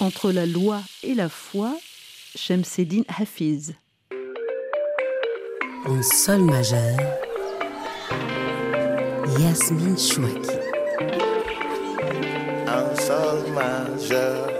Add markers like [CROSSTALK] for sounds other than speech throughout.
Entre la loi et la foi, Shemseddin Hafiz. En sol majeur, Yasmine Chouaki. En sol majeur.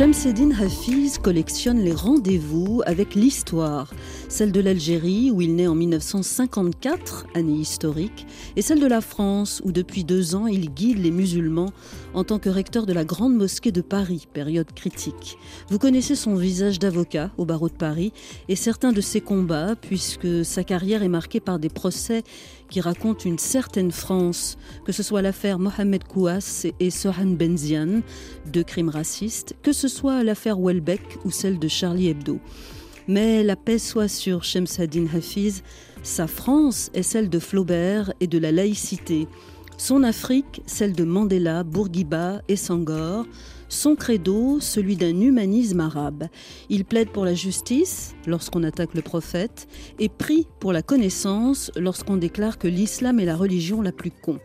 Shamseddin Hafiz collectionne les rendez-vous avec l'histoire, celle de l'Algérie où il naît en 1954, année historique, et celle de la France où depuis deux ans il guide les musulmans en tant que recteur de la Grande Mosquée de Paris, période critique. Vous connaissez son visage d'avocat au barreau de Paris et certains de ses combats puisque sa carrière est marquée par des procès qui racontent une certaine France, que ce soit l'affaire Mohamed Kouas et Sohan Benzian, deux crimes racistes, que ce soit l'affaire Welbeck ou celle de Charlie Hebdo. Mais la paix soit sur Shemseddin Hafiz, sa France est celle de Flaubert et de la laïcité. Son Afrique, celle de Mandela, Bourguiba et Sangor. Son credo, celui d'un humanisme arabe. Il plaide pour la justice lorsqu'on attaque le prophète et prie pour la connaissance lorsqu'on déclare que l'islam est la religion la plus con.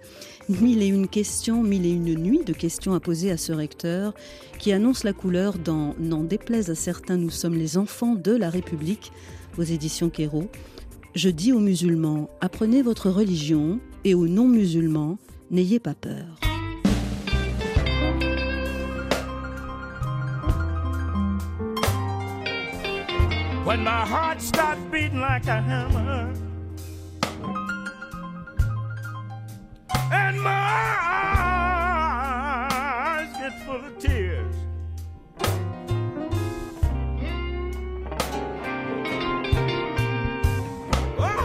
Mille et une questions, mille et une nuits de questions à poser à ce recteur qui annonce la couleur dans N'en déplaise à certains, nous sommes les enfants de la République aux éditions Quérault. Je dis aux musulmans, apprenez votre religion et aux non-musulmans, n'ayez pas peur. And my eyes get full of tears. Oh,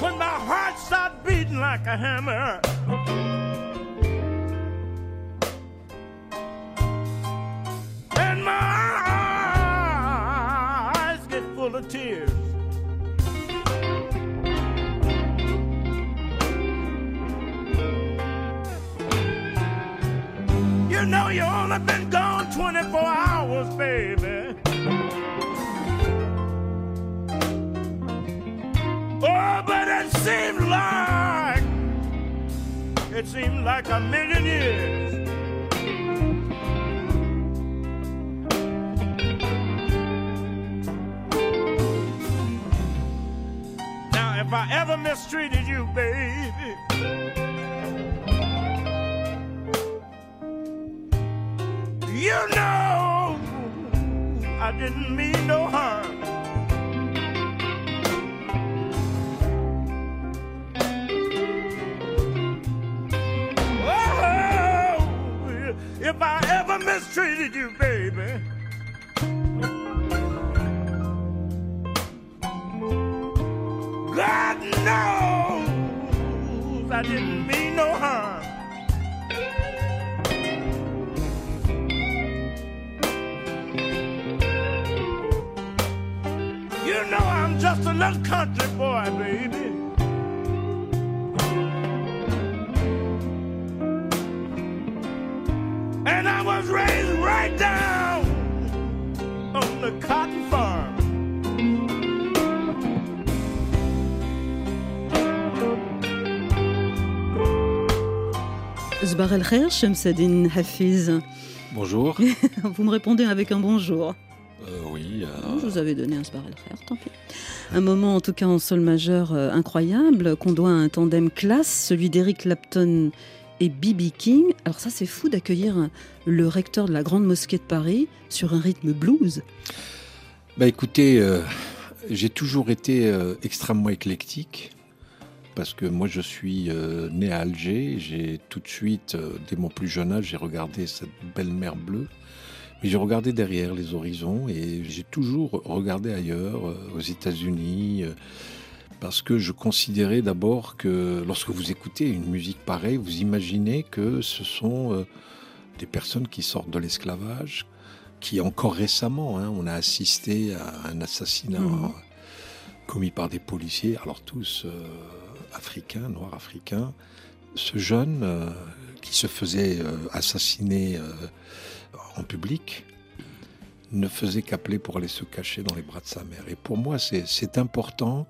when my heart starts beating like a hammer. And my eyes get full of tears. Only been gone 24 hours, baby. Oh, but it seemed like it seemed like a million years. Now, if I ever mistreated you, baby. You know I didn't mean no harm. Oh, if I ever mistreated you, baby. God knows I didn't mean little country boy, baby. And I was raised right down on the cotton farm. Zbar el Khair, Shamseddin Hafiz. Bonjour. [LAUGHS] Vous me répondez avec un bonjour. Euh, oui. euh, Je vous avais donné un Zbar el Khair, tant pis. Un moment, en tout cas en sol majeur, euh, incroyable, qu'on doit à un tandem classe, celui d'Eric Clapton et B.B. King. Alors ça, c'est fou d'accueillir le recteur de la Grande Mosquée de Paris sur un rythme blues. Bah écoutez, euh, j'ai toujours été euh, extrêmement éclectique parce que moi je suis né à Alger. J'ai tout de suite, dès mon plus jeune âge, j'ai regardé cette belle mer bleue. Mais j'ai regardé derrière les horizons et j'ai toujours regardé ailleurs, euh, aux États-Unis, euh, parce que je considérais d'abord que lorsque vous écoutez une musique pareille, vous imaginez que ce sont euh, des personnes qui sortent de l'esclavage, qui encore récemment, hein, on a assisté à un assassinat Mhm. commis par des policiers, alors tous euh, africains, noirs africains. Ce jeune euh, qui se faisait euh, assassiner en public ne faisait qu'appeler pour aller se cacher dans les bras de sa mère. Et pour moi, c'est important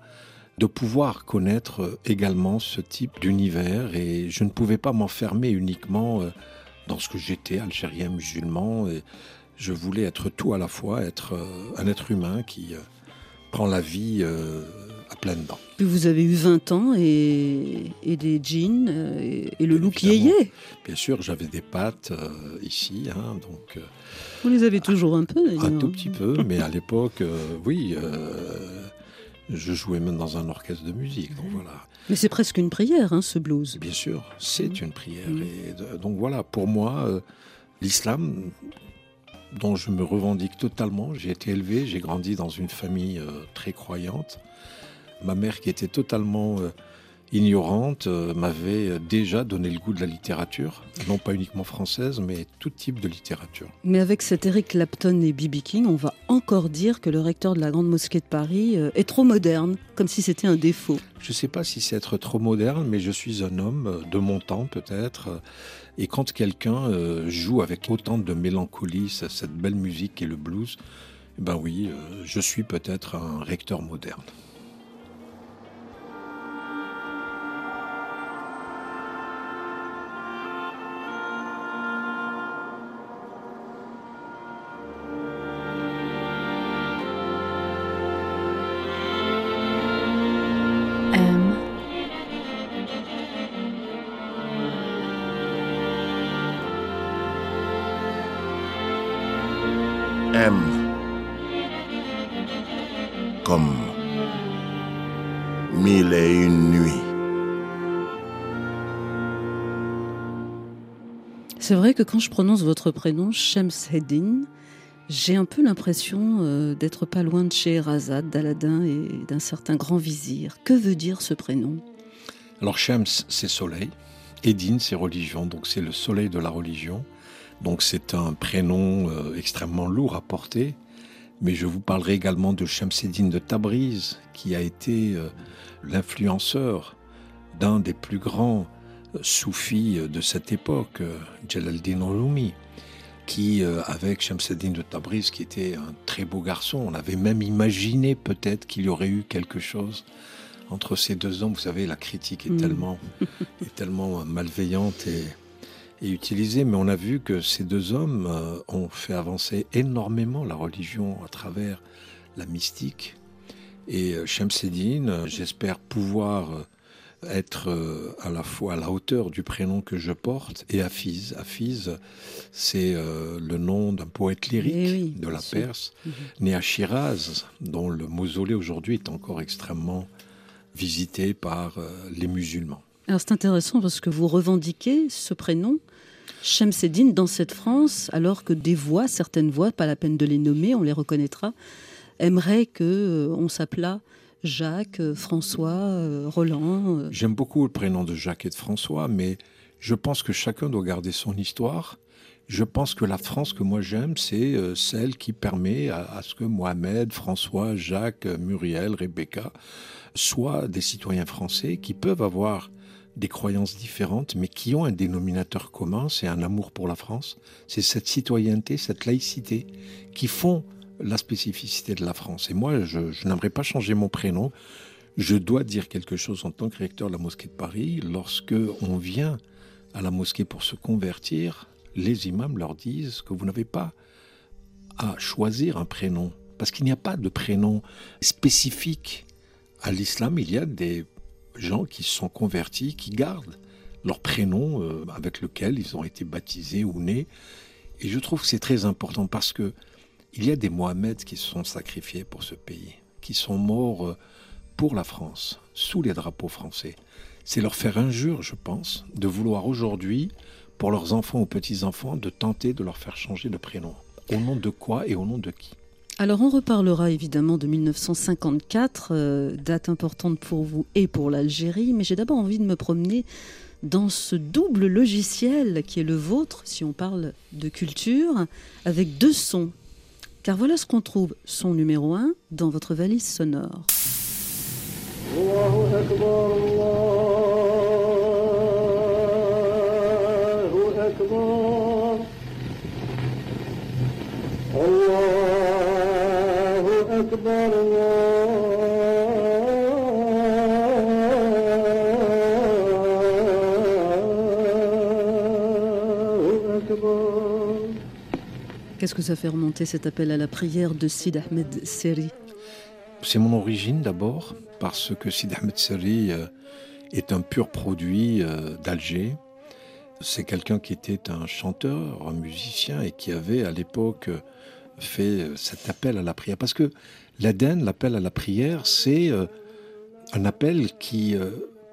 de pouvoir connaître également ce type d'univers et je ne pouvais pas m'enfermer uniquement euh, dans ce que j'étais, algérien musulman. Et je voulais être tout à la fois, être euh, un être humain qui euh, prend la vie à pleines dents. Puis vous avez eu 20 ans et, et des jeans et, et le look yéyé. Bien sûr, j'avais des pattes ici, hein, donc. vous les avez toujours un peu Un tout petit peu, mais à l'époque, oui je jouais même dans un orchestre de musique. Donc voilà. Mais c'est presque une prière, hein, ce blues. Bien sûr, c'est mmh. une prière. Mmh. Et donc voilà, pour moi, euh, l'islam, dont je me revendique totalement, j'ai été élevé, j'ai grandi dans une famille euh, très croyante. Ma mère qui était totalement euh, ignorante euh, m'avait euh, déjà donné le goût de la littérature, non pas uniquement française, mais tout type de littérature. Mais avec cet Eric Clapton et B.B. King, on va encore dire que le recteur de la Grande Mosquée de Paris euh, est trop moderne, comme si c'était un défaut. Je ne sais pas si c'est être trop moderne, mais je suis un homme de mon temps peut-être. Et quand quelqu'un joue avec autant de mélancolie cette belle musique et le blues, ben oui, je suis peut-être un recteur moderne. Que quand je prononce votre prénom, Shems Heddin, j'ai un peu l'impression euh, d'être pas loin de chez Razad, d'Aladin et d'un certain grand vizir. Que veut dire ce prénom? Alors Shems, c'est soleil. Eddin, c'est religion, donc c'est le soleil de la religion. Donc c'est un prénom euh, extrêmement lourd à porter. Mais je vous parlerai également de Eddin de Tabriz, qui a été euh, l'influenceur d'un des plus grands soufi de cette époque, Jalaldin Rumi, qui, euh, avec Shamseddin de Tabriz, qui était un très beau garçon, on avait même imaginé peut-être qu'il y aurait eu quelque chose entre ces deux hommes. Vous savez, la critique est, mm. tellement, [LAUGHS] est tellement malveillante et, utilisée, mais on a vu que ces deux hommes euh, ont fait avancer énormément la religion à travers la mystique. Et euh, Shamseddin, j'espère pouvoir être euh, à la fois à la hauteur du prénom que je porte et Hafiz. Hafiz, c'est euh, le nom d'un poète lyrique eh de la Perse, mhm. né à Shiraz, dont le mausolée aujourd'hui est encore extrêmement visité par euh, les musulmans. Alors c'est intéressant parce que vous revendiquez ce prénom. Shemseddin dans cette France, alors que des voix, certaines voix, pas la peine de les nommer, on les reconnaîtra, aimeraient que on s'appelât Jacques, euh, François, euh, Roland euh. J'aime beaucoup le prénom de Jacques et de François, mais je pense que chacun doit garder son histoire. Je pense que la France que moi j'aime, c'est celle qui permet à, ce que Mohamed, François, Jacques, Muriel, Rebecca soient des citoyens français qui peuvent avoir des croyances différentes, mais qui ont un dénominateur commun, c'est un amour pour la France, c'est cette citoyenneté, cette laïcité, qui font la spécificité de la France. Et moi, je, n'aimerais pas changer mon prénom. Je dois dire quelque chose en tant que recteur de la mosquée de Paris. Lorsque on vient à la mosquée pour se convertir, les imams leur disent que vous n'avez pas à choisir un prénom. Parce qu'il n'y a pas de prénom spécifique à l'islam. Il y a des gens qui sont convertis, qui gardent leur prénom euh, avec lequel ils ont été baptisés ou nés. Et je trouve que c'est très important parce que il y a des Mohamed qui se sont sacrifiés pour ce pays, qui sont morts euh, pour la France, sous les drapeaux français. C'est leur faire injure, je pense, de vouloir aujourd'hui, pour leurs enfants ou petits-enfants, de tenter de leur faire changer de prénom. Au nom de quoi et au nom de qui? Alors on reparlera évidemment de 1954, euh, date importante pour vous et pour l'Algérie, mais j'ai d'abord envie de me promener dans ce double logiciel qui est le vôtre, si on parle de culture, avec deux sons car voilà ce qu'on trouve, son numéro 1, dans votre valise sonore. Qu'est-ce que ça fait remonter cet appel à la prière de Sid Ahmed Seri C'est mon origine d'abord, parce que Sid Ahmed Seri euh, est un pur produit euh, d'Alger. C'est quelqu'un qui était un chanteur, un musicien et qui avait à l'époque fait cet appel à la prière. Parce que l'Aden, l'appel à la prière, c'est un appel qui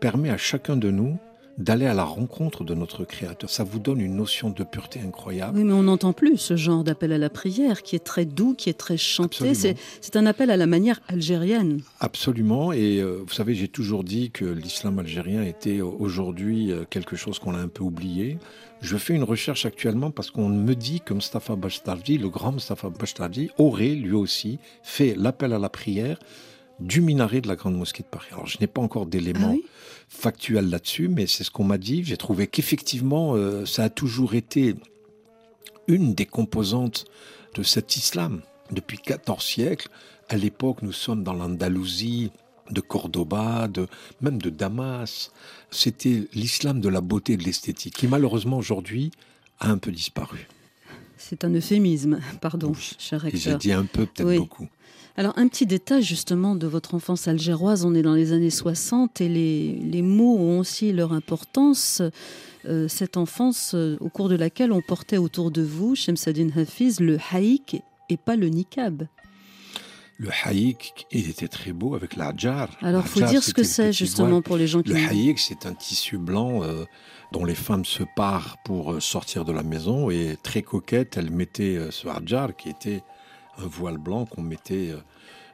permet à chacun de nous d'aller à la rencontre de notre Créateur. Ça vous donne une notion de pureté incroyable. Oui, mais on n'entend plus ce genre d'appel à la prière qui est très doux, qui est très chanté. C'est un appel à la manière algérienne. Absolument. Et euh, vous savez, j'ai toujours dit que l'islam algérien était aujourd'hui euh, quelque chose qu'on a un peu oublié. Je fais une recherche actuellement parce qu'on me dit que Mustafa Bashtardi, le grand Mustafa Bashtardi, aurait lui aussi fait l'appel à la prière du minaret de la Grande Mosquée de Paris. Alors, je n'ai pas encore d'éléments ah factuels là-dessus, mais c'est ce qu'on m'a dit. J'ai trouvé qu'effectivement, euh, ça a toujours été une des composantes de cet islam. Depuis 14 siècles, à l'époque, nous sommes dans l'Andalousie, de Cordoba, de, même de Damas. C'était l'islam de la beauté et de l'esthétique, qui malheureusement aujourd'hui a un peu disparu. C'est un euphémisme, pardon, cher recteur. J'ai dit un peu, peut-être beaucoup. Alors un petit détail justement de votre enfance algéroise, on est dans les années 60 et les, mots ont aussi leur importance. Euh, cette enfance euh, au cours de laquelle on portait autour de vous, Shemsadine Hafiz, le haïk et pas le niqab. Le haïk, il était très beau avec l'adjar. Alors, il faut dire ce que c'est justement pour les gens qui. Le haïk, c'est un tissu blanc euh, dont les femmes se parent pour sortir de la maison et très coquette, elles mettaient ce adjar qui était un voile blanc qu'on mettait euh,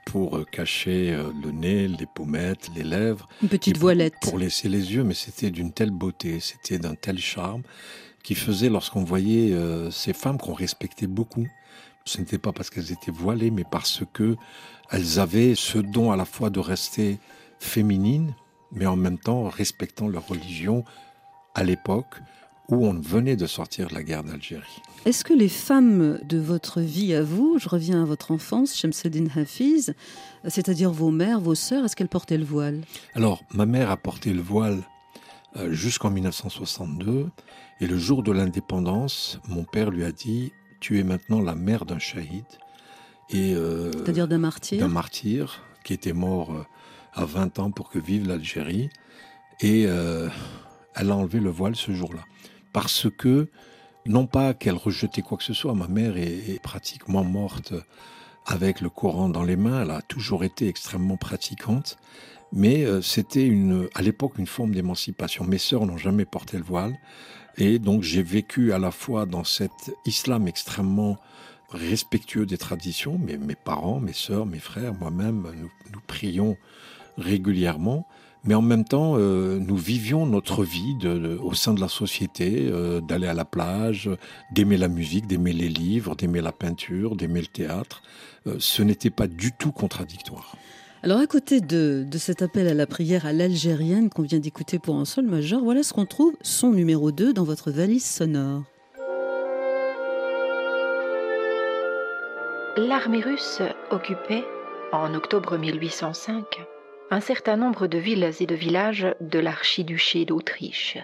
pour euh, cacher euh, le nez, les pommettes, les lèvres. Une petite voilette. Pour, laisser les yeux, mais c'était d'une telle beauté, c'était d'un tel charme qui faisait lorsqu'on voyait ces femmes qu'on respectait beaucoup. Ce n'était pas parce qu'elles étaient voilées, mais parce que elles avaient ce don à la fois de rester féminines, mais en même temps respectant leur religion à l'époque où on venait de sortir de la guerre d'Algérie. Est-ce que les femmes de votre vie à vous, je reviens à votre enfance, Shemseddin Hafiz, c'est-à-dire vos mères, vos sœurs, est-ce qu'elles portaient le voile? Alors, ma mère a porté le voile euh, jusqu'en 1962, et le jour de l'indépendance, mon père lui a dit Tu es maintenant la mère d'un shahid. Euh, c'est-à-dire d'un martyr? D'un martyr qui était mort euh, à 20 ans pour que vive l'Algérie. Et elle a enlevé le voile ce jour-là parce que, non pas qu'elle rejetait quoi que ce soit, ma mère est, pratiquement morte avec le Coran dans les mains, elle a toujours été extrêmement pratiquante, mais euh, c'était une, à l'époque une forme d'émancipation. Mes sœurs n'ont jamais porté le voile, et donc j'ai vécu à la fois dans cet islam extrêmement respectueux des traditions, mais mes parents, mes sœurs, mes frères, moi-même, nous prions régulièrement, mais en même temps, euh, nous vivions notre vie au sein de la société, euh, d'aller à la plage, d'aimer la musique, d'aimer les livres, d'aimer la peinture, d'aimer le théâtre. Euh, ce n'était pas du tout contradictoire. Alors à côté de, de cet appel à la prière à l'algérienne qu'on vient d'écouter pour un sol majeur, voilà ce qu'on trouve, son numéro 2 dans votre valise sonore. L'armée russe occupait, en octobre 1805, un certain nombre de villes et de villages de l'archiduché d'Autriche.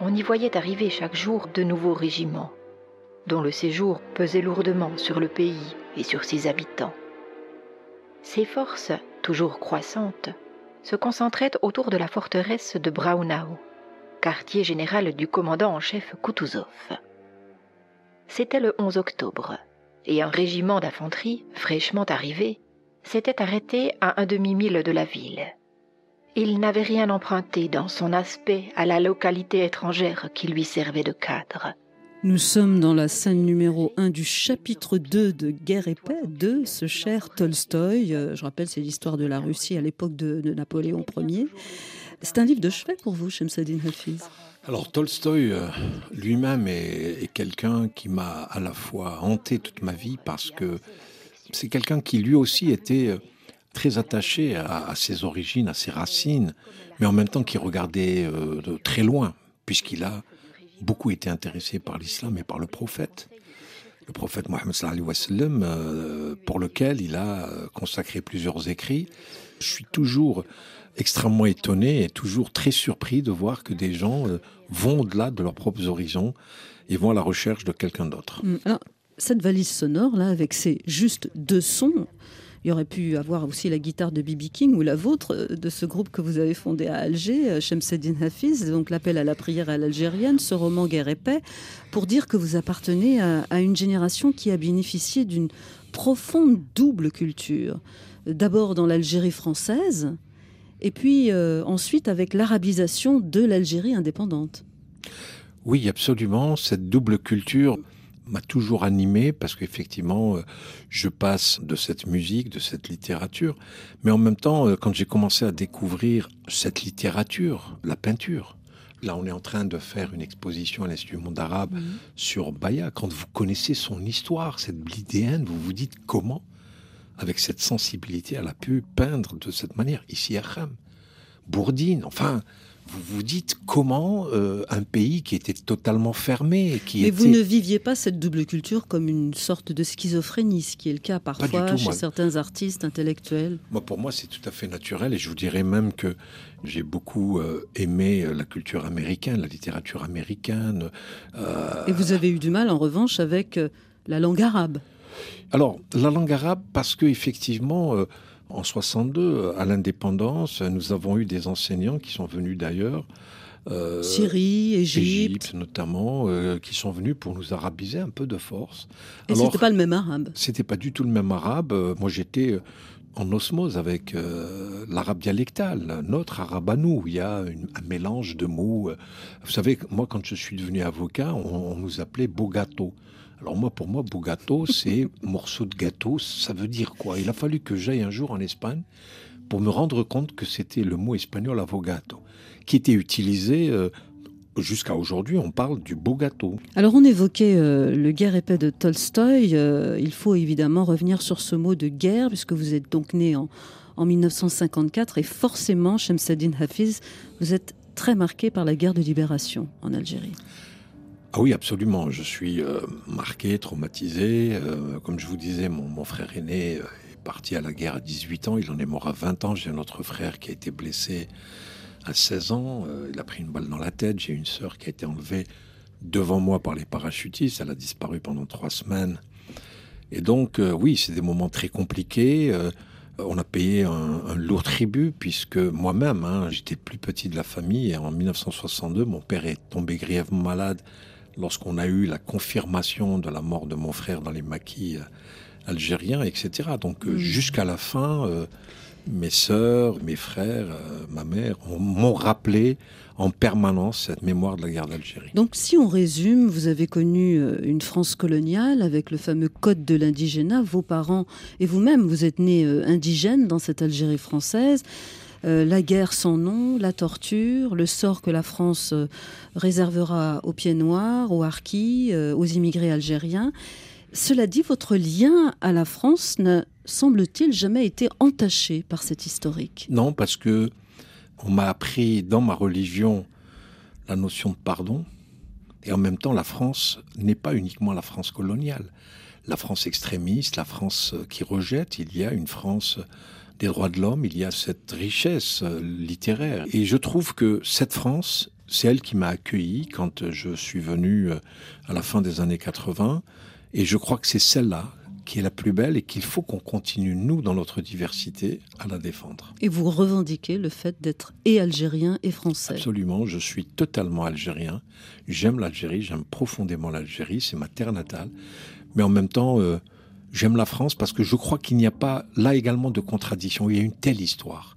On y voyait arriver chaque jour de nouveaux régiments, dont le séjour pesait lourdement sur le pays et sur ses habitants. Ces forces, toujours croissantes, se concentraient autour de la forteresse de Braunau, quartier général du commandant en chef Kutuzov. C'était le 11 octobre, et un régiment d'infanterie, fraîchement arrivé, s'était arrêté à un demi-mille de la ville. Il n'avait rien emprunté dans son aspect à la localité étrangère qui lui servait de cadre. Nous sommes dans la scène numéro 1 du chapitre 2 de Guerre et paix de ce cher Tolstoï. Je rappelle, c'est l'histoire de la Russie à l'époque de, Napoléon Ier. C'est un livre de chevet pour vous, Shemseddin Hafiz alors Tolstoï euh, lui-même est, est quelqu'un qui m'a à la fois hanté toute ma vie parce que c'est quelqu'un qui lui aussi était euh, très attaché à, ses origines, à ses racines, mais en même temps qui regardait euh, de très loin, puisqu'il a beaucoup été intéressé par l'islam et par le prophète. Le prophète Mohammed euh, pour lequel il a consacré plusieurs écrits. Je suis toujours extrêmement étonné et toujours très surpris de voir que des gens vont au-delà de leurs propres horizons et vont à la recherche de quelqu'un d'autre. Mm. Cette valise sonore là avec ces juste deux sons il y aurait pu avoir aussi la guitare de Bibi King ou la vôtre euh, de ce groupe que vous avez fondé à Alger, euh, Shemseddin Hafiz, donc l'appel à la prière à l'algérienne, ce roman Guerre et paix, pour dire que vous appartenez à, une génération qui a bénéficié d'une profonde double culture. D'abord dans l'Algérie française, et puis euh, ensuite avec l'arabisation de l'Algérie indépendante. Oui, absolument. Cette double culture m'a toujours animé parce qu'effectivement, euh, je passe de cette musique, de cette littérature, mais en même temps, euh, quand j'ai commencé à découvrir cette littérature, la peinture, là on est en train de faire une exposition à l'Institut Monde Arabe sur Baya, quand vous connaissez son histoire, cette blidéenne, vous vous dites comment, avec cette sensibilité, elle a pu peindre de cette manière, ici à Kham, Bourdine, enfin, vous vous dites comment euh, un pays qui était totalement fermé, qui mais vous ne viviez pas cette double culture comme une sorte de schizophrénie, ce qui est le cas parfois chez certains artistes intellectuels. Moi, pour moi, c'est tout à fait naturel, et je vous dirais même que j'ai beaucoup euh, aimé euh, la culture américaine, la littérature américaine. Et vous avez eu du mal, en revanche, avec la langue arabe. Alors, la langue arabe, parce que effectivement en 62, à l'indépendance, nous avons eu des enseignants qui sont venus d'ailleurs. Euh, Syrie, Égypte. notamment, euh, qui sont venus pour nous arabiser un peu de force. Et c'était pas le même arabe C'était pas du tout le même arabe. Euh, moi, j'étais en osmose avec l'arabe dialectal, notre arabe à nous. Il y a un mélange de mots. Vous savez, moi, quand je suis devenu avocat, on, on nous appelait Bogato. Alors moi, pour moi, Bogato, c'est [LAUGHS] morceau de gâteau. Ça veut dire quoi? Il a fallu que j'aille un jour en Espagne pour me rendre compte que c'était le mot espagnol avogato, qui était utilisé euh, jusqu'à aujourd'hui, on parle du beau gâteau. Alors on évoquait euh, le guerre épais de Tolstoï. Euh, il faut évidemment revenir sur ce mot de guerre, puisque vous êtes donc né en, en 1954 et forcément, Shemseddin Hafiz, vous êtes très marqué par la guerre de libération en Algérie. Ah oui, absolument. Je suis euh, marqué, traumatisé. Euh, comme je vous disais, mon, frère aîné euh, est parti à la guerre à 18 ans. Il en est mort à 20 ans. J'ai un autre frère qui a été blessé à 16 ans. il a pris une balle dans la tête. J'ai une sœur qui a été enlevée devant moi par les parachutistes. Elle a disparu pendant trois semaines. Et donc, oui, c'est des moments très compliqués. on a payé un, lourd tribut puisque moi-même, hein, j'étais plus petit de la famille. Et en 1962, mon père est tombé grièvement malade lorsqu'on a eu la confirmation de la mort de mon frère dans les maquis euh, algériens, etc. Donc euh, mm. jusqu'à la fin, euh, mes sœurs, mes frères, ma mère m'ont rappelé en permanence cette mémoire de la guerre d'Algérie. Donc si on résume, vous avez connu une France coloniale avec le fameux code de l'indigénat. Vos parents et vous-même, vous êtes nés indigènes dans cette Algérie française. Euh, la guerre sans nom, la torture, le sort que la France euh, réservera aux pieds noirs, aux harkis, euh, aux immigrés algériens. Cela dit, votre lien à la France n'a, semble-t-il, jamais été entaché par cet historique? Non, parce que on m'a appris dans ma religion la notion de pardon. Et en même temps, la France n'est pas uniquement la France coloniale. La France extrémiste, la France qui rejette, il y a une France des droits de l'homme, il y a cette richesse euh, littéraire. Et je trouve que cette France, c'est elle qui m'a accueilli quand je suis venu euh, à la fin des années 80. Et je crois que c'est celle-là qui est la plus belle et qu'il faut qu'on continue, nous, dans notre diversité, à la défendre. Et vous revendiquez le fait d'être et algérien et français Absolument, je suis totalement algérien. J'aime l'Algérie, j'aime profondément l'Algérie, c'est ma terre natale. Mais en même temps, euh, J'aime la France parce que je crois qu'il n'y a pas là également de contradiction. Il y a une telle histoire.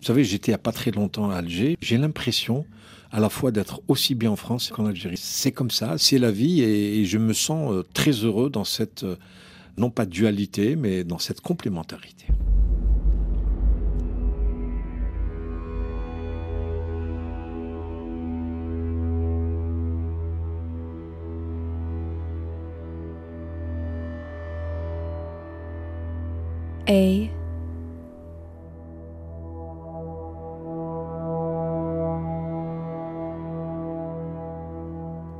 Vous savez, j'étais il n'y a pas très longtemps à Alger. J'ai l'impression à la fois d'être aussi bien en France qu'en Algérie. C'est comme ça, c'est la vie et, je me sens euh, très heureux dans cette, euh, non pas dualité, mais dans cette complémentarité. A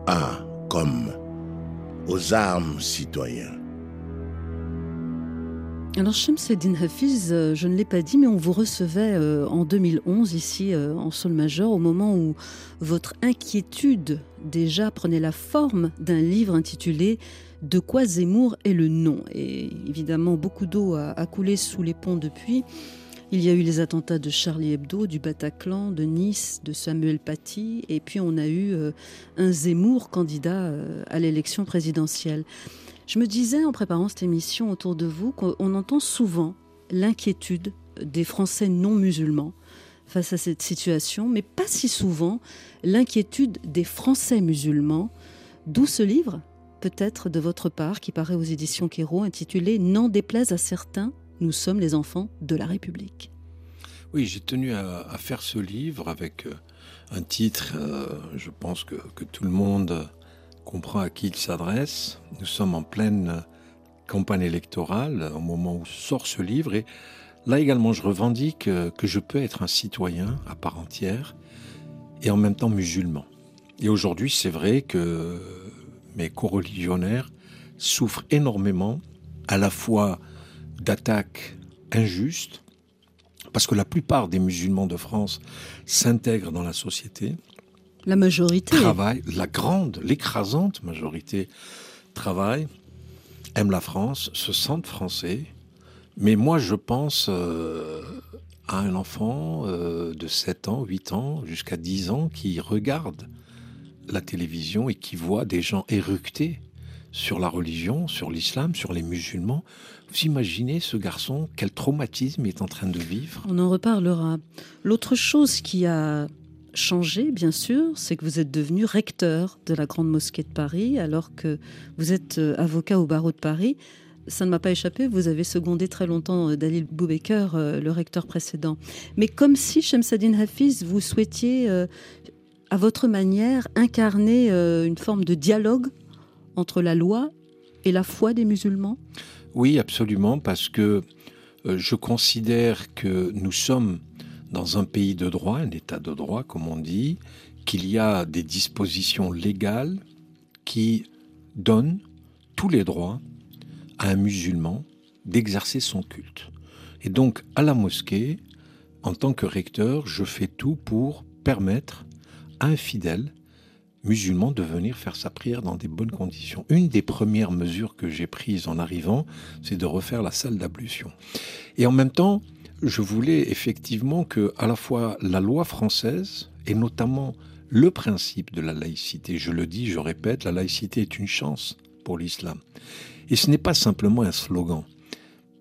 A comme aux armes citoyens. Alors Shemseddin Hafiz, euh, je ne l'ai pas dit, mais on vous recevait euh, en 2011 ici euh, en Sol Majeur au moment où votre inquiétude déjà prenait la forme d'un livre intitulé De quoi Zemmour est le nom. Et évidemment, beaucoup d'eau a, coulé sous les ponts depuis. Il y a eu les attentats de Charlie Hebdo, du Bataclan, de Nice, de Samuel Paty, et puis on a eu un Zemmour candidat à l'élection présidentielle. Je me disais en préparant cette émission autour de vous qu'on entend souvent l'inquiétude des Français non musulmans face à cette situation, mais pas si souvent l'inquiétude des Français musulmans. D'où ce livre, peut-être de votre part, qui paraît aux éditions Quérault, intitulé N'en déplaise à certains, nous sommes les enfants de la République. Oui, j'ai tenu à, faire ce livre avec euh, un titre, euh, je pense que, que, tout le monde comprend à qui il s'adresse. Nous sommes en pleine campagne électorale au moment où sort ce livre et là également je revendique que je peux être un citoyen à part entière et en même temps musulman. Et aujourd'hui c'est vrai que mes co-religionnaires souffrent énormément à la fois d'attaques injustes, parce que la plupart des musulmans de France s'intègrent dans la société, la majorité. Travaille, la grande, l'écrasante majorité travaille, aime la France, se sentent français. Mais moi, je pense euh, à un enfant euh, de 7 ans, 8 ans, jusqu'à 10 ans qui regarde la télévision et qui voit des gens éructer sur la religion, sur l'islam, sur les musulmans. Vous imaginez ce garçon, quel traumatisme il est en train de vivre On en reparlera. L'autre chose qui a changé, bien sûr, c'est que vous êtes devenu recteur de la Grande Mosquée de Paris, alors que vous êtes euh, avocat au barreau de Paris. Ça ne m'a pas échappé, vous avez secondé très longtemps euh, Dalil Boubaker, euh, le recteur précédent. Mais comme si, Shemsadine Hafiz, vous souhaitiez, à votre manière, incarner une forme de dialogue entre la loi et la foi des musulmans? Oui, absolument, parce que je considère que nous sommes dans un pays de droit, un état de droit comme on dit, qu'il y a des dispositions légales qui donnent tous les droits à un musulman d'exercer son culte. Et donc à la mosquée, en tant que recteur, je fais tout pour permettre à un fidèle musulman de venir faire sa prière dans des bonnes conditions. Une des premières mesures que j'ai prises en arrivant, c'est de refaire la salle d'ablution. Et en même temps, je voulais effectivement que à la fois la loi française et notamment le principe de la laïcité, je le dis, je répète, la laïcité est une chance l'islam. Et ce n'est pas simplement un slogan.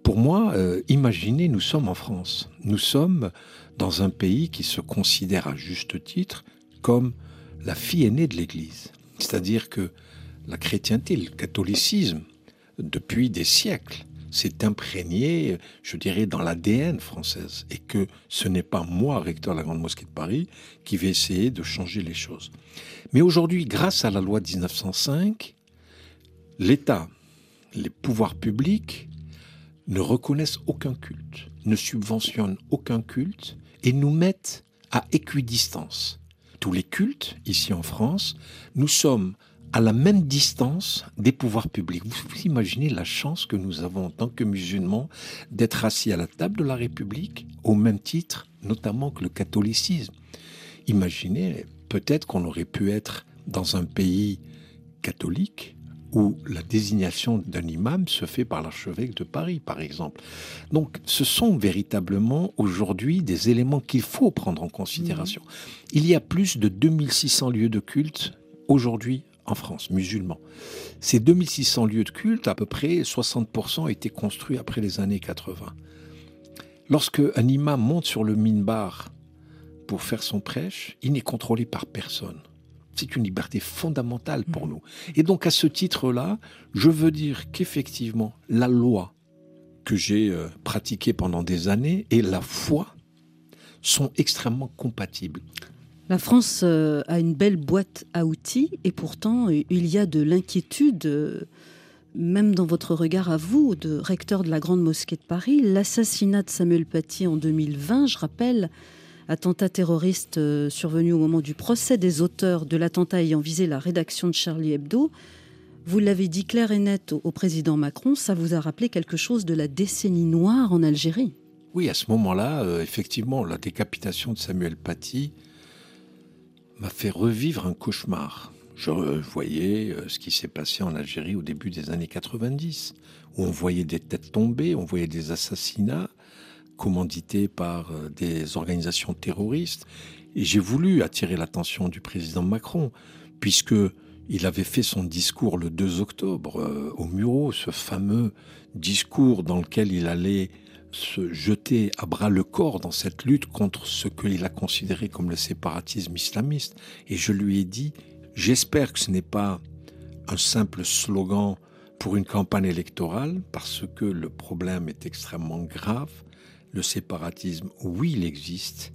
Pour moi, euh, imaginez, nous sommes en France. Nous sommes dans un pays qui se considère à juste titre comme la fille aînée de l'Église. C'est-à-dire que la chrétienté, le catholicisme, depuis des siècles, s'est imprégné, je dirais, dans l'ADN française. Et que ce n'est pas moi, recteur de la Grande Mosquée de Paris, qui vais essayer de changer les choses. Mais aujourd'hui, grâce à la loi de 1905, l'État, les pouvoirs publics ne reconnaissent aucun culte, ne subventionnent aucun culte et nous mettent à équidistance. Tous les cultes, ici en France, nous sommes à la même distance des pouvoirs publics. Vous, imaginez la chance que nous avons en tant que musulmans d'être assis à la table de la République au même titre, notamment que le catholicisme. Imaginez, peut-être qu'on aurait pu être dans un pays catholique où la désignation d'un imam se fait par l'archevêque de Paris, par exemple. Donc, ce sont véritablement aujourd'hui des éléments qu'il faut prendre en considération. Mmh. Il y a plus de 2600 lieux de culte aujourd'hui en France, musulmans. Ces 2600 lieux de culte, à peu près 60% ont été construits après les années 80. Lorsque un imam monte sur le minbar pour faire son prêche, il n'est contrôlé par personne. C'est une liberté fondamentale pour mmh. nous. Et donc à ce titre-là, je veux dire qu'effectivement, la loi que j'ai euh, pratiquée pendant des années et la foi sont extrêmement compatibles. La France euh, a une belle boîte à outils et pourtant il y a de l'inquiétude, euh, même dans votre regard à vous, de recteur de la Grande Mosquée de Paris. L'assassinat de Samuel Paty en 2020, je rappelle, attentat terroriste euh, survenu au moment du procès des auteurs de l'attentat ayant visé la rédaction de Charlie Hebdo. Vous l'avez dit clair et net au, président Macron, ça vous a rappelé quelque chose de la décennie noire en Algérie? Oui, à ce moment-là, euh, effectivement, la décapitation de Samuel Paty m'a fait revivre un cauchemar. Je voyais euh, ce qui s'est passé en Algérie au début des années 90, où on voyait des têtes tomber, on voyait des assassinats commandités par euh, des organisations terroristes. Et j'ai voulu attirer l'attention du président Macron, puisque il avait fait son discours le 2 octobre euh, au Muro, ce fameux discours dans lequel il allait se jeter à bras le corps dans cette lutte contre ce qu'il a considéré comme le séparatisme islamiste. Et je lui ai dit, j'espère que ce n'est pas un simple slogan pour une campagne électorale, parce que le problème est extrêmement grave. Le séparatisme, oui, il existe.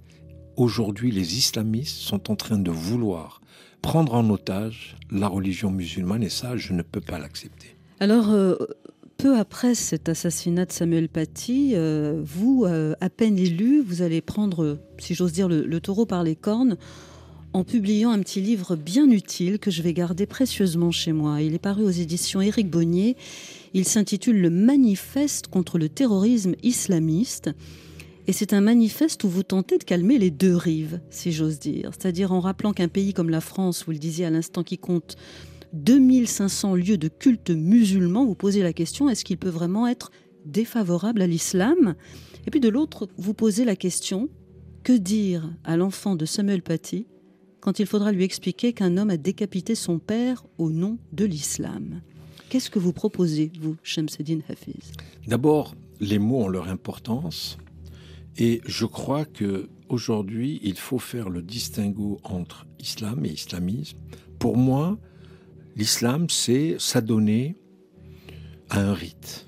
Aujourd'hui, les islamistes sont en train de vouloir prendre en otage la religion musulmane et ça, je ne peux pas l'accepter. Alors, euh, peu après cet assassinat de Samuel Paty, euh, vous, euh, à peine élu, vous allez prendre, si j'ose dire, le, taureau par les cornes en publiant un petit livre bien utile que je vais garder précieusement chez moi. Il est paru aux éditions Éric Bonnier. Il s'intitule Le manifeste contre le terrorisme islamiste. Et c'est un manifeste où vous tentez de calmer les deux rives, si j'ose dire. C'est-à-dire en rappelant qu'un pays comme la France, vous le disiez à l'instant, qui compte 2500 lieux de culte musulmans, vous posez la question, est-ce qu'il peut vraiment être défavorable à l'islam? Et puis de l'autre, vous posez la question, que dire à l'enfant de Samuel Paty quand il faudra lui expliquer qu'un homme a décapité son père au nom de l'islam? Qu'est-ce que vous proposez, vous, Shamseddin Hafiz? D'abord, les mots ont leur importance. Et je crois que aujourd'hui, il faut faire le distinguo entre islam et islamisme. Pour moi, l'islam, c'est s'adonner à un rite.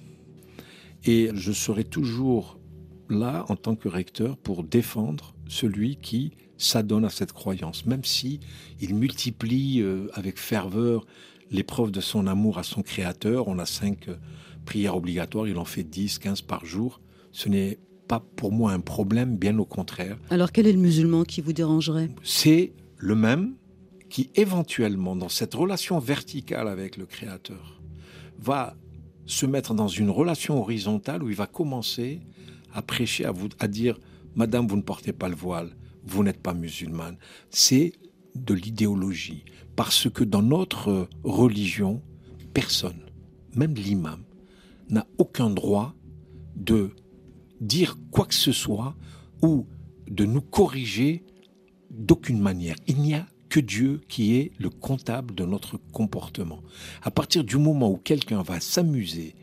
Et je serai toujours là en tant que recteur pour défendre celui qui s'adonne à cette croyance, même si il multiplie euh, avec ferveur les preuves de son amour à son Créateur. On a cinq euh, prières obligatoires, il en fait 10, 15 par jour. Ce n'est pas pour moi un problème, bien au contraire. Alors quel est le musulman qui vous dérangerait? C'est le même qui éventuellement, dans cette relation verticale avec le Créateur, va se mettre dans une relation horizontale où il va commencer à prêcher, à, vous, à dire, Madame, vous ne portez pas le voile, vous n'êtes pas musulmane. C'est de l'idéologie. Parce que dans notre religion, personne, même l'imam, n'a aucun droit de dire quoi que ce soit ou de nous corriger d'aucune manière. Il n'y a que Dieu qui est le comptable de notre comportement. À partir du moment où quelqu'un va s'amuser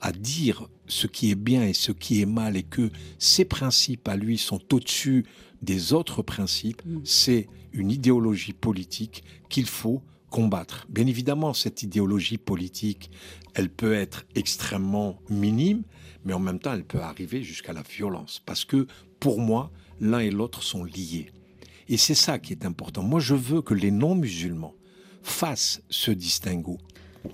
à dire ce qui est bien et ce qui est mal et que ses principes à lui sont au-dessus des autres principes, mm. c'est une idéologie politique qu'il faut combattre. Bien évidemment, cette idéologie politique, elle peut être extrêmement minime, mais en même temps, elle peut arriver jusqu'à la violence. Parce que, pour moi, l'un et l'autre sont liés. Et c'est ça qui est important. Moi, je veux que les non-musulmans fassent ce distinguo.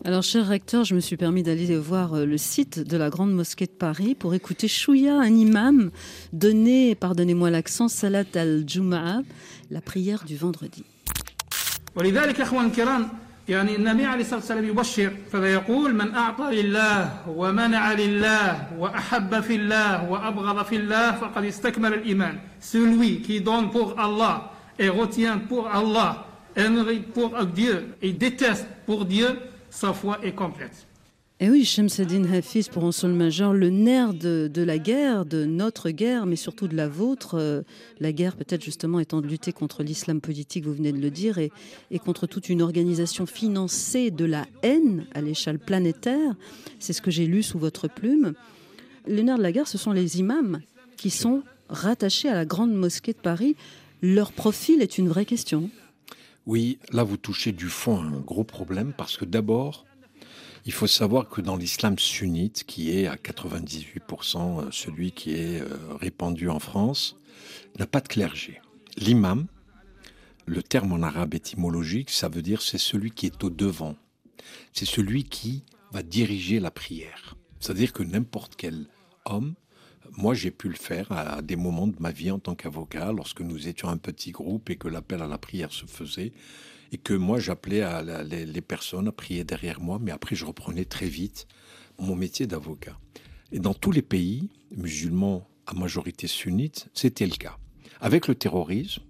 Alors, cher recteur, je me suis permis d'aller voir euh, le site de la Grande Mosquée de Paris pour écouter Chouya, un imam, donner, pardonnez-moi l'accent, Salat al-Jum'a, la prière du vendredi. يعني النبي عليه الصلاة والسلام يبشر فيقول من أعطى لله ومنع لله وأحب في الله وأبغض في الله فقد استكمل الإيمان celui qui donne pour Allah et retient pour Allah aimerait pour Dieu et déteste pour Dieu sa foi est complète Et eh oui, Shemseddin Hafiz, pour un sol majeur, le nerf de, la guerre, de notre guerre, mais surtout de la vôtre, euh, la guerre peut-être justement étant de lutter contre l'islam politique, vous venez de le dire, et contre toute une organisation financée de la haine à l'échelle planétaire. C'est ce que j'ai lu sous votre plume. Le nerf de la guerre, ce sont les imams qui sont rattachés à la grande mosquée de Paris. Leur profil est une vraie question. Oui, là vous touchez du fond un gros problème parce que d'abord, il faut savoir que dans l'islam sunnite, qui est à 98% euh, celui qui est euh, répandu en France, n'a pas de clergé. L'imam, le terme en arabe étymologique, ça veut dire c'est celui qui est au devant. C'est celui qui va diriger la prière. C'est-à-dire que n'importe quel homme Moi, j'ai pu le faire à des moments de ma vie en tant qu'avocat, lorsque nous étions un petit groupe et que l'appel à la prière se faisait, et que moi, j'appelais les, les personnes à prier derrière moi, mais après, je reprenais très vite mon métier d'avocat. Et dans tous les pays musulmans à majorité sunnite, c'était le cas. Avec le terrorisme,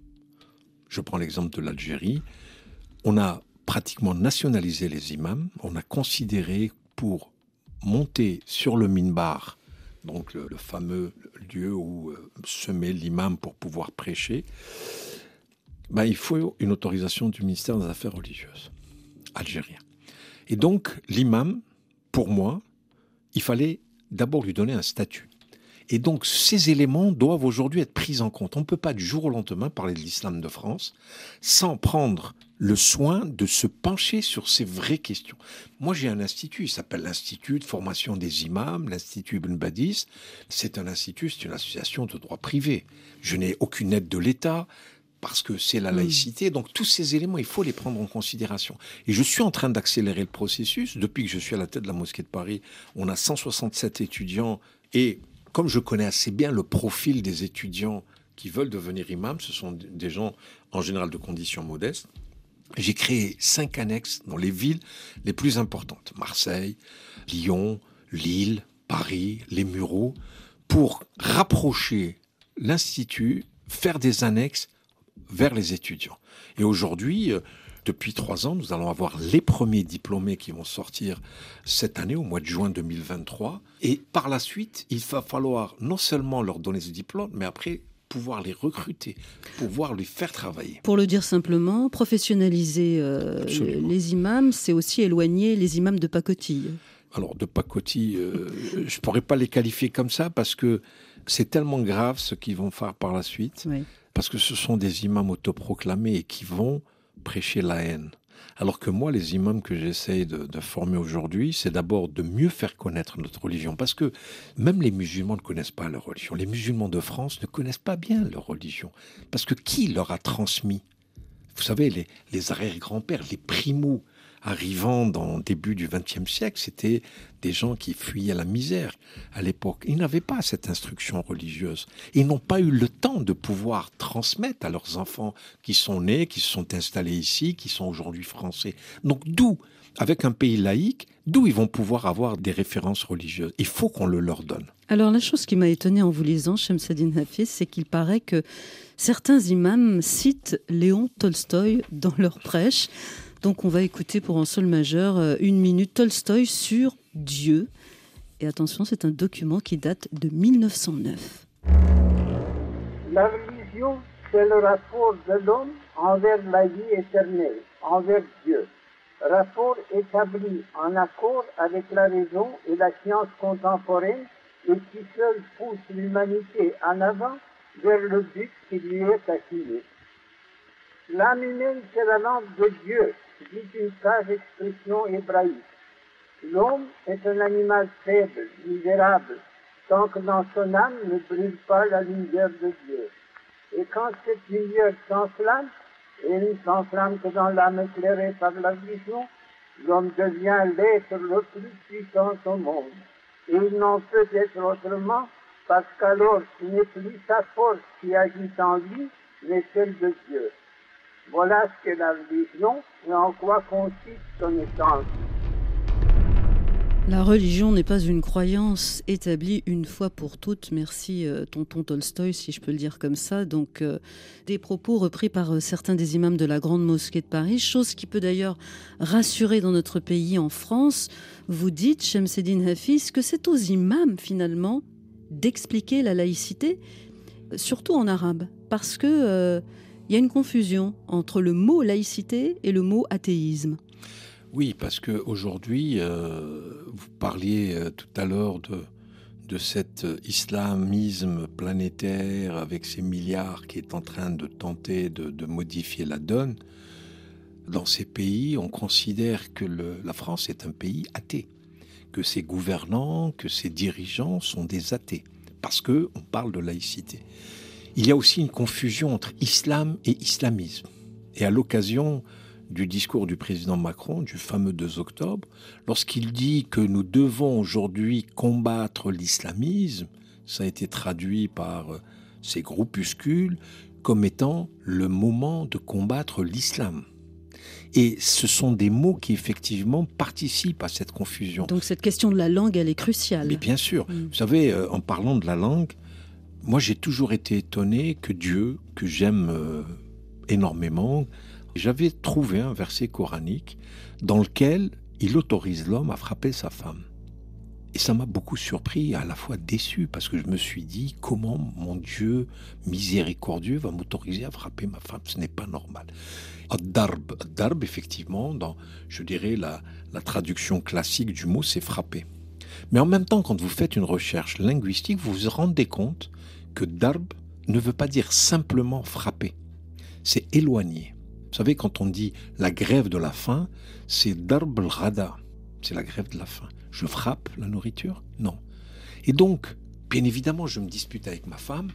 je prends l'exemple de l'Algérie, on a pratiquement nationalisé les imams, on a considéré pour monter sur le minbar, donc le, fameux lieu où euh, se met l'imam pour pouvoir prêcher, ben, il faut une autorisation du ministère des Affaires religieuses algérien. Et donc l'imam, pour moi, il fallait d'abord lui donner un statut. Et donc ces éléments doivent aujourd'hui être pris en compte. On ne peut pas du jour au lendemain parler de l'islam de France sans prendre le soin de se pencher sur ces vraies questions. Moi, j'ai un institut, il s'appelle l'Institut de formation des imams, l'Institut Ibn Badis. C'est un institut, c'est une association de droit privé. Je n'ai aucune aide de l'État parce que c'est la laïcité. Donc tous ces éléments, il faut les prendre en considération. Et je suis en train d'accélérer le processus. Depuis que je suis à la tête de la mosquée de Paris, on a 167 étudiants. Et comme je connais assez bien le profil des étudiants qui veulent devenir imams, ce sont des gens en général de conditions modestes. J'ai créé cinq annexes dans les villes les plus importantes. Marseille, Lyon, Lille, Paris, les Mureaux, pour rapprocher l'Institut, faire des annexes vers les étudiants. Et aujourd'hui, euh, depuis trois ans, nous allons avoir les premiers diplômés qui vont sortir cette année, au mois de juin 2023. Et par la suite, il va falloir non seulement leur donner ce diplôme, mais après pouvoir les recruter, pouvoir les faire travailler. Pour le dire simplement, professionnaliser euh, les imams, c'est aussi éloigner les imams de pacotille. Alors, de pacotille, euh, [LAUGHS] je pourrais pas les qualifier comme ça parce que c'est tellement grave ce qu'ils vont faire par la suite. Oui. parce que ce sont des imams autoproclamés et qui vont prêcher la haine. Alors que moi, les imams que j'essaye de, former aujourd'hui, c'est d'abord de mieux faire connaître notre religion. Parce que même les musulmans ne connaissent pas leur religion. Les musulmans de France ne connaissent pas bien leur religion. Parce que qui leur a transmis? Vous savez, les, les arrière-grands-pères, les primos arrivant dans le début du XXe siècle, c'était des gens qui fuyaient la misère à l'époque. Ils n'avaient pas cette instruction religieuse. Ils n'ont pas eu le temps de pouvoir transmettre à leurs enfants qui sont nés, qui se sont installés ici, qui sont aujourd'hui français. Donc d'où, avec un pays laïque, d'où ils vont pouvoir avoir des références religieuses? Il faut qu'on le leur donne. Alors la chose qui m'a étonnée en vous lisant, Shemseddin Hafiz, c'est qu'il paraît que certains imams citent Léon Tolstoï dans leurs prêches. Donc on va écouter pour un sol majeur euh, une minute Tolstoï sur Dieu. Et attention, c'est un document qui date de 1909. La religion, c'est le rapport de l'homme envers la vie éternelle, envers Dieu. Rapport établi en accord avec la raison et la science contemporaine et qui seul pousse l'humanité en avant vers le but qui lui est assigné. L'âme humaine, c'est la lampe de Dieu, dit une sage expression hébraïque. L'homme est un animal faible, misérable, tant que dans son âme ne brûle pas la lumière de Dieu. Et quand cette lumière s'enflamme, et ne s'enflamme que dans l'âme éclairée par la vision, l'homme devient l'être le plus puissant au monde. Et il n'en peut être autrement, parce qu'alors ce n'est plus sa force qui agit en lui, mais celle de Dieu. Voilà ce qu'est la religion et en quoi consiste son essence. La religion n'est pas une croyance établie une fois pour toutes. Merci, euh, tonton Tolstoï, si je peux le dire comme ça. Donc, euh, des propos repris par euh, certains des imams de la Grande Mosquée de Paris, chose qui peut d'ailleurs rassurer dans notre pays, en France. Vous dites, Shemseddin Hafiz, que c'est aux imams, finalement, d'expliquer la laïcité, surtout en arabe, parce que il y a une confusion entre le mot laïcité et le mot athéisme. Oui, parce qu'aujourd'hui, euh, vous parliez euh, tout à l'heure de, de cet euh, islamisme planétaire avec ses milliards qui est en train de tenter de, de modifier la donne. Dans ces pays, on considère que la France est un pays athée, que ses gouvernants, que ses dirigeants sont des athées, parce que on parle de laïcité. Il y a aussi une confusion entre islam et islamisme. Et à l'occasion du discours du président Macron du fameux 2 octobre, lorsqu'il dit que nous devons aujourd'hui combattre l'islamisme, ça a été traduit par euh, ces groupuscules comme étant le moment de combattre l'islam. Et ce sont des mots qui effectivement participent à cette confusion. Donc cette question de la langue, elle est cruciale. Mais bien sûr, Mm. vous savez, euh, en parlant de la langue, moi j'ai toujours été étonné que Dieu, que j'aime euh, énormément, j'avais trouvé un verset coranique dans lequel il autorise l'homme à frapper sa femme. Et ça m'a beaucoup surpris à la fois déçu parce que je me suis dit comment mon Dieu miséricordieux va m'autoriser à frapper ma femme? Ce n'est pas normal. Ad-darb, Ad-darb, effectivement, dans, je dirais, la traduction classique du mot, c'est frapper. Mais en même temps, quand vous faites une recherche linguistique, vous vous rendez compte que darb ne veut pas dire simplement frapper. C'est éloigner. Vous savez, quand on dit la grève de la faim, c'est darb al-rada. C'est la grève de la faim. Je frappe la nourriture? Non. Et donc, bien évidemment, je me dispute avec ma femme,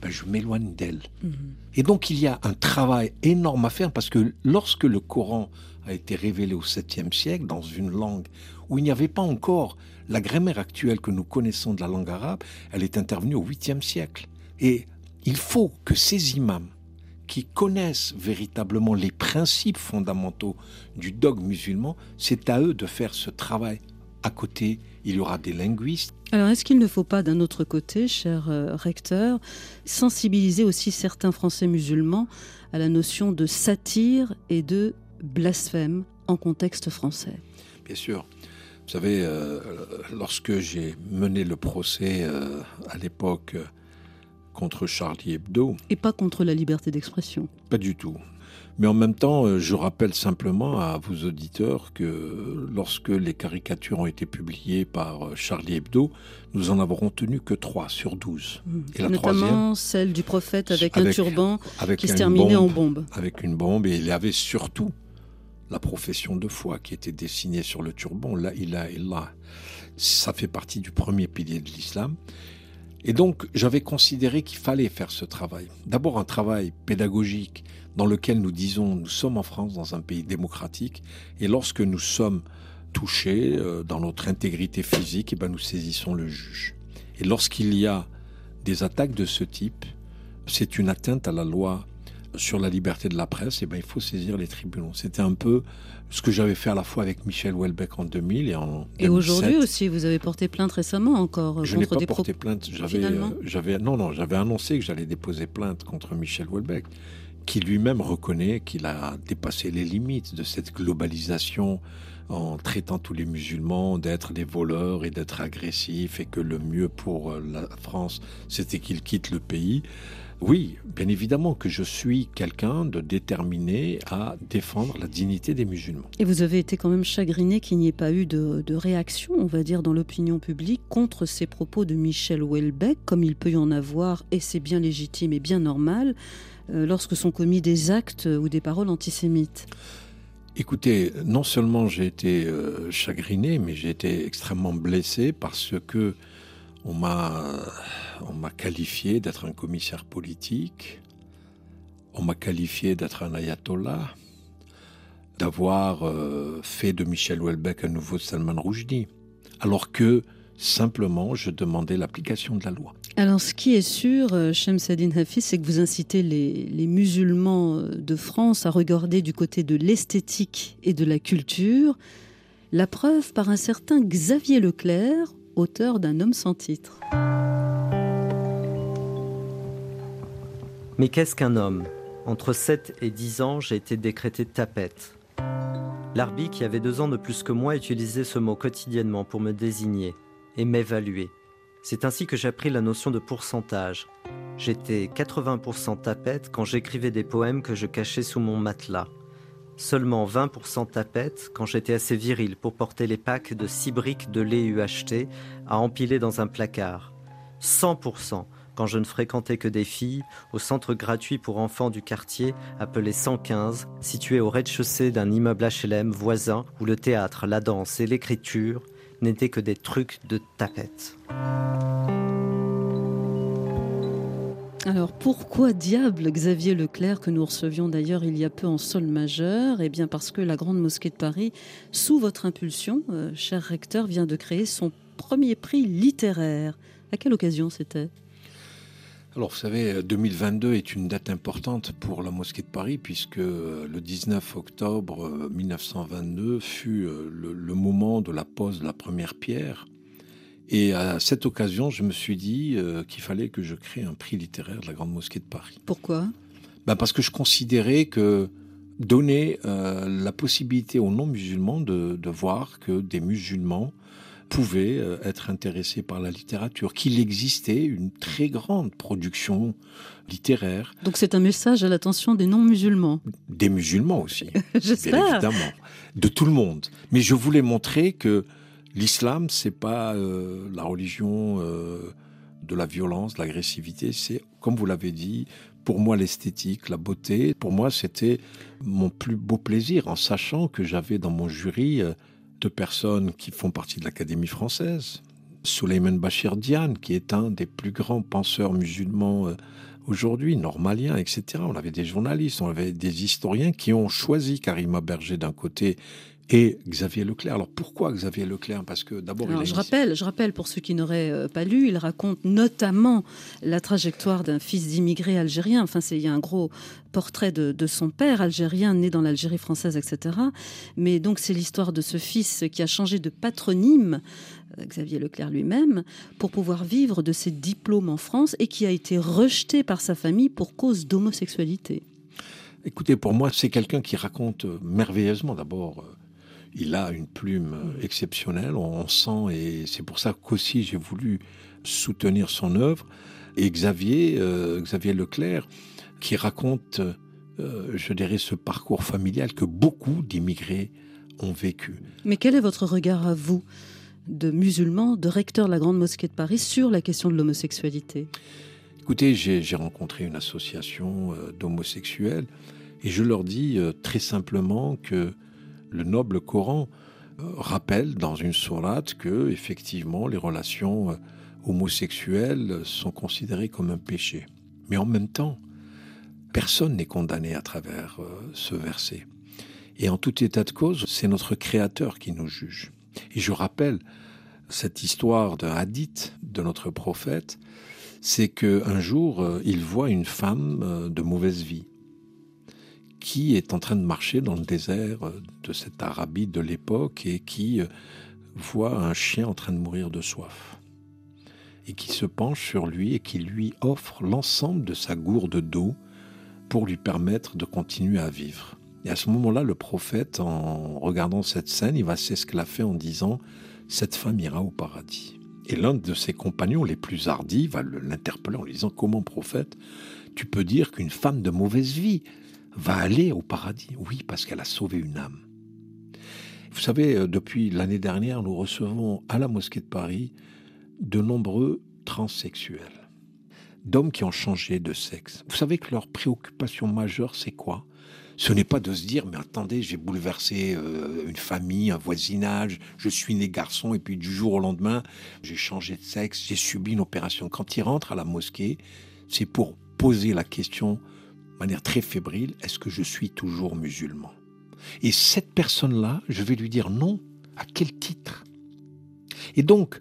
ben, je m'éloigne d'elle. Mhm. Et donc, il y a un travail énorme à faire parce que lorsque le Coran a été révélé au 7e siècle dans une langue où il n'y avait pas encore la grammaire actuelle que nous connaissons de la langue arabe, elle est intervenue au 8e siècle. Et il faut que ces imams qui connaissent véritablement les principes fondamentaux du dogme musulman, c'est à eux de faire ce travail. À côté, il y aura des linguistes. Alors, est-ce qu'il ne faut pas, d'un autre côté, cher euh, recteur, sensibiliser aussi certains Français musulmans à la notion de satire et de blasphème en contexte français? Bien sûr. Vous savez, euh, lorsque j'ai mené le procès euh, à l'époque euh, contre Charlie Hebdo, Et pas contre la liberté d'expression. pas du tout. Mais en même temps, euh, je rappelle simplement à vos auditeurs que lorsque les caricatures ont été publiées par Charlie Hebdo, nous en avons retenu que 3 sur 12. Et la Notamment celle du prophète avec, un turban Avec qui se terminait en bombe. Avec une bombe, et il y avait surtout la profession de foi qui était dessinée sur le turban. Là, il a, il a. Ça fait partie du premier pilier de l'islam. Et donc, j'avais considéré qu'il fallait faire ce travail. D'abord, un travail pédagogique dans lequel nous disons, nous sommes en France, dans un pays démocratique, et lorsque nous sommes touchés euh, dans notre intégrité physique, eh ben, nous saisissons le juge. Et lorsqu'il y a des attaques de ce type, c'est une atteinte à la loi sur la liberté de la presse, et ben, il faut saisir les tribunaux. C'était un peu ce que j'avais fait à la fois avec Michel Houellebecq en 2000 et en Et 2007. aujourd'hui aussi, vous avez porté plainte récemment encore Je n'ai pas des porté plainte. J'avais, euh, j'avais, non, non, j'avais annoncé que j'allais déposer plainte contre Michel Houellebecq, qui lui-même reconnaît qu'il a dépassé les limites de cette globalisation en traitant tous les musulmans d'être des voleurs et d'être agressifs et que le mieux pour euh, la France, c'était qu'ils quittent le pays. Oui, bien évidemment que je suis quelqu'un de déterminé à défendre la dignité des musulmans. Et vous avez été quand même chagriné qu'il n'y ait pas eu de, de réaction, on va dire, dans l'opinion publique contre ces propos de Michel Houellebecq, comme il peut y en avoir, et c'est bien légitime et bien normal, euh, lorsque sont commis des actes ou des paroles antisémites. Écoutez, non seulement j'ai été euh, chagriné, mais j'ai été extrêmement blessé parce que on m'a qualifié d'être un commissaire politique, on m'a qualifié d'être un ayatollah, d'avoir euh, fait de Michel Houellebecq un nouveau Salman Rushdie, alors que simplement je demandais l'application de la loi. Alors, ce qui est sûr, euh, Shamsadine Hafiz, c'est que vous incitez les, les musulmans euh, de France à regarder du côté de l'esthétique et de la culture. La preuve par un certain Xavier Leclerc, auteur d'un homme sans titre. Mais qu'est-ce qu'un homme? Entre 7 et 10 ans, j'ai été décrété tapette. L'arbi, qui avait deux ans de plus que moi, utilisait ce mot quotidiennement pour me désigner et m'évaluer. C'est ainsi que j'ai appris la notion de pourcentage. J'étais 80% tapette quand j'écrivais des poèmes que je cachais sous mon matelas. Seulement 20% tapette quand j'étais assez viril pour porter les packs de 6 briques de lait UHT à empiler dans un placard. 100% quand je ne fréquentais que des filles au centre gratuit pour enfants du quartier appelé 115, situé au rez-de-chaussée d'un immeuble HLM voisin où le théâtre, la danse et l'écriture n'étaient que des trucs de tapette. Alors pourquoi diable Xavier Leclerc, que nous recevions d'ailleurs il y a peu en sol majeur? Eh bien parce que la Grande Mosquée de Paris, sous votre impulsion, euh, cher recteur, vient de créer son premier prix littéraire. À quelle occasion c'était? Alors, vous savez, 2022 est une date importante pour la mosquée de Paris, puisque le 19 octobre 1922 fut le moment de la pose de la première pierre. Et à cette occasion, je me suis dit euh, qu'il fallait que je crée un prix littéraire de la Grande Mosquée de Paris. Pourquoi? Ben Parce que je considérais que donner euh, la possibilité aux non-musulmans de, de, voir que des musulmans pouvaient euh, être intéressés par la littérature, qu'il existait une très grande production littéraire. Donc c'est un message à l'attention des non-musulmans. Des musulmans aussi, [LAUGHS] J'espère. bien évidemment, de tout le monde. Mais je voulais montrer que l'islam, c'est pas euh, la religion euh, de la violence, de l'agressivité. C'est, comme vous l'avez dit, pour moi l'esthétique, la beauté. Pour moi, c'était mon plus beau plaisir, en sachant que j'avais dans mon jury euh, deux personnes qui font partie de l'Académie française. Souleymane Bachir Diane, qui est un des plus grands penseurs musulmans aujourd'hui, normalien, etc. On avait des journalistes, on avait des historiens qui ont choisi Karima Berger d'un côté et Xavier Leclerc. Alors pourquoi Xavier Leclerc? Parce que d'abord, je rappelle, je rappelle pour ceux qui n'auraient euh, pas lu, il raconte notamment la trajectoire d'un fils d'immigré algérien. Enfin, c'est il y a un gros portrait de, de, son père algérien né dans l'Algérie française, etc. Mais donc c'est l'histoire de ce fils qui a changé de patronyme. euh, Xavier Leclerc lui-même, pour pouvoir vivre de ses diplômes en France et qui a été rejeté par sa famille pour cause d'homosexualité. Écoutez, pour moi, c'est quelqu'un qui raconte euh, merveilleusement d'abord il a une plume exceptionnelle, on sent, et c'est pour ça qu'aussi j'ai voulu soutenir son œuvre. Et Xavier, euh, Xavier Leclerc, qui raconte, euh, je dirais, ce parcours familial que beaucoup d'immigrés ont vécu. Mais quel est votre regard à vous, de musulman, de recteur de la Grande Mosquée de Paris, sur la question de l'homosexualité? Écoutez, j'ai rencontré une association euh, d'homosexuels et je leur dis très simplement que le noble Coran euh, rappelle dans une sourate que effectivement les relations euh, homosexuelles sont considérées comme un péché. Mais en même temps, personne n'est condamné à travers euh, ce verset. Et en tout état de cause, c'est notre Créateur qui nous juge. Et je rappelle cette histoire d'un hadith de notre prophète, c'est qu'un jour, il voit une femme de mauvaise vie qui est en train de marcher dans le désert de cette Arabie de l'époque et qui voit un chien en train de mourir de soif et qui se penche sur lui et qui lui offre l'ensemble de sa gourde d'eau pour lui permettre de continuer à vivre. Et à ce moment-là, le prophète, en regardant cette scène, il va s'esclaffer en disant Cette femme ira au paradis. Et l'un de ses compagnons les plus hardis va l'interpeller en lui disant Comment, prophète, tu peux dire qu'une femme de mauvaise vie va aller au paradis. Oui, parce qu'elle a sauvé une âme. Vous savez, depuis l'année dernière, nous recevons à la mosquée de Paris de nombreux transsexuels, d'hommes qui ont changé de sexe. Vous savez que leur préoccupation majeure, c'est quoi? Ce n'est pas de se dire, mais attendez, j'ai bouleversé euh, une famille, un voisinage, je suis né garçon, et puis du jour au lendemain, j'ai changé de sexe, j'ai subi une opération. Quand ils rentrent à la mosquée, c'est pour poser la question manière très fébrile, est-ce que je suis toujours musulman? Et cette personne-là, je vais lui dire non. À quel titre? Et donc,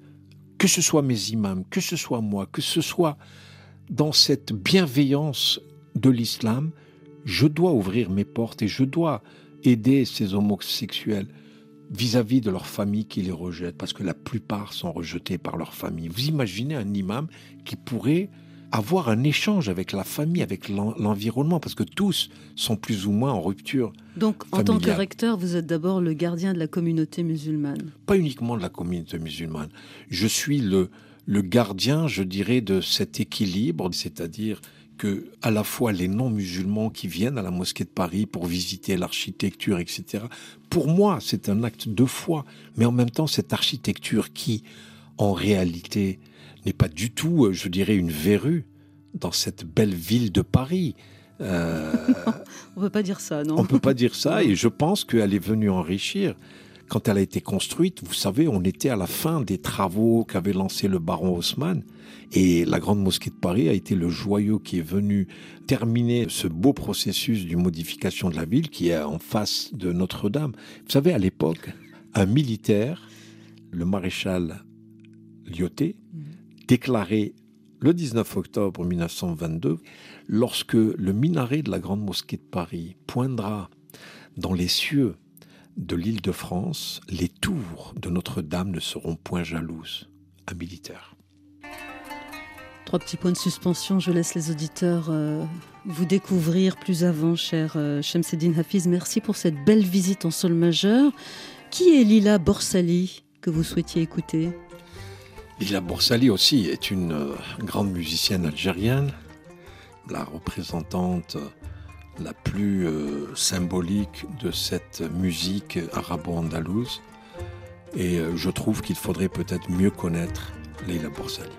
que ce soit mes imams, que ce soit moi, que ce soit dans cette bienveillance de l'islam, je dois ouvrir mes portes et je dois aider ces homosexuels vis-à-vis -vis de leur famille qui les rejette, parce que la plupart sont rejetés par leur famille. Vous imaginez un imam qui pourrait avoir un échange avec la famille, avec l'environnement, parce que tous sont plus ou moins en rupture. Donc, en tant que recteur, vous êtes d'abord le gardien de la communauté musulmane Pas uniquement de la communauté musulmane. Je suis le, le gardien, je dirais, de cet équilibre, c'est-à-dire que à la fois les non-musulmans qui viennent à la mosquée de Paris pour visiter l'architecture, etc. Pour moi, c'est un acte de foi, mais en même temps, cette architecture qui, en réalité, n'est pas du tout, euh, je dirais, une verrue dans cette belle ville de Paris. Euh, [LAUGHS] on peut pas dire ça, non On peut pas dire ça, et je pense qu'elle est venue enrichir. Quand elle a été construite, vous savez, on était à la fin des travaux qu'avait lancé le baron Haussmann, et la grande mosquée de Paris a été le joyau qui est venu terminer ce beau processus d'une modification de la ville qui est en face de Notre-Dame. Vous savez, à l'époque, un militaire, le maréchal Lyoté, déclaré le 19 octobre 1922, lorsque le minaret de la Grande Mosquée de Paris poindra dans les cieux de l'île de France, les tours de Notre-Dame ne seront point jalouses. Un militaire. Trois petits points de suspension. Je laisse les auditeurs euh, vous découvrir plus avant, cher euh, Hafiz. Merci pour cette belle visite en sol majeur. Qui est Lila Borsali que vous souhaitiez écouter? Lila Borsali aussi est une euh, grande musicienne algérienne, la représentante la plus euh, symbolique de cette musique arabo-andalouse. Et euh, je trouve qu'il faudrait peut-être mieux connaître Leila Borsali.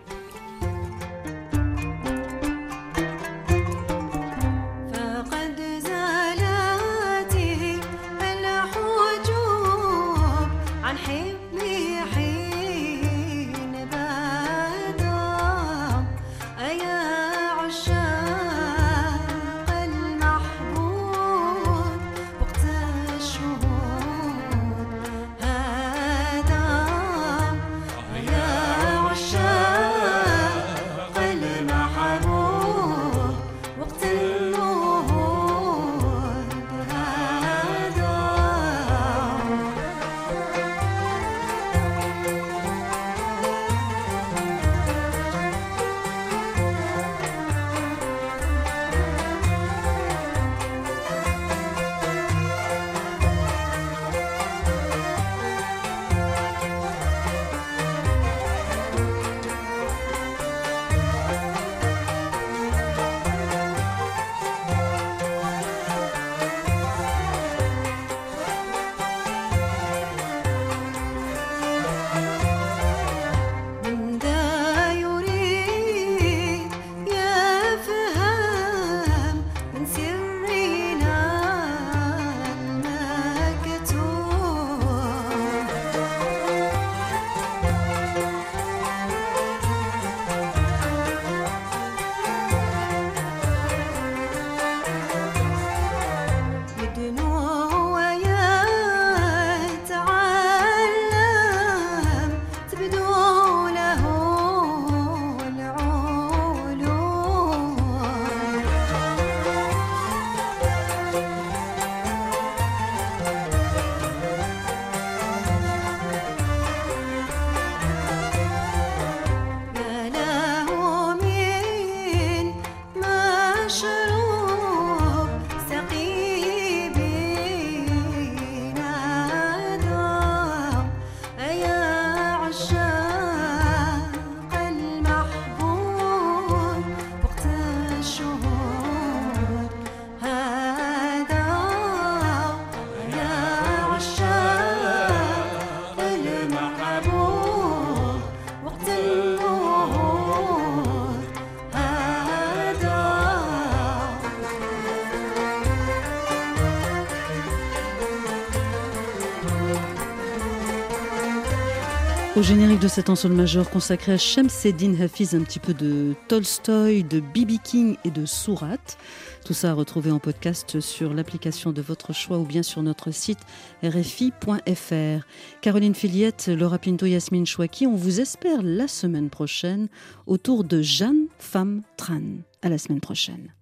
Au générique de cet ensemble majeur consacré à Shemseddin Hafiz, un petit peu de Tolstoy, de Bibi King et de Surat. Tout ça à retrouver en podcast sur l'application de votre choix ou bien sur notre site rfi.fr. Caroline Filiette, Laura Pinto, Yasmine Chouaki, on vous espère la semaine prochaine autour de Jeanne Femme Tran. À la semaine prochaine.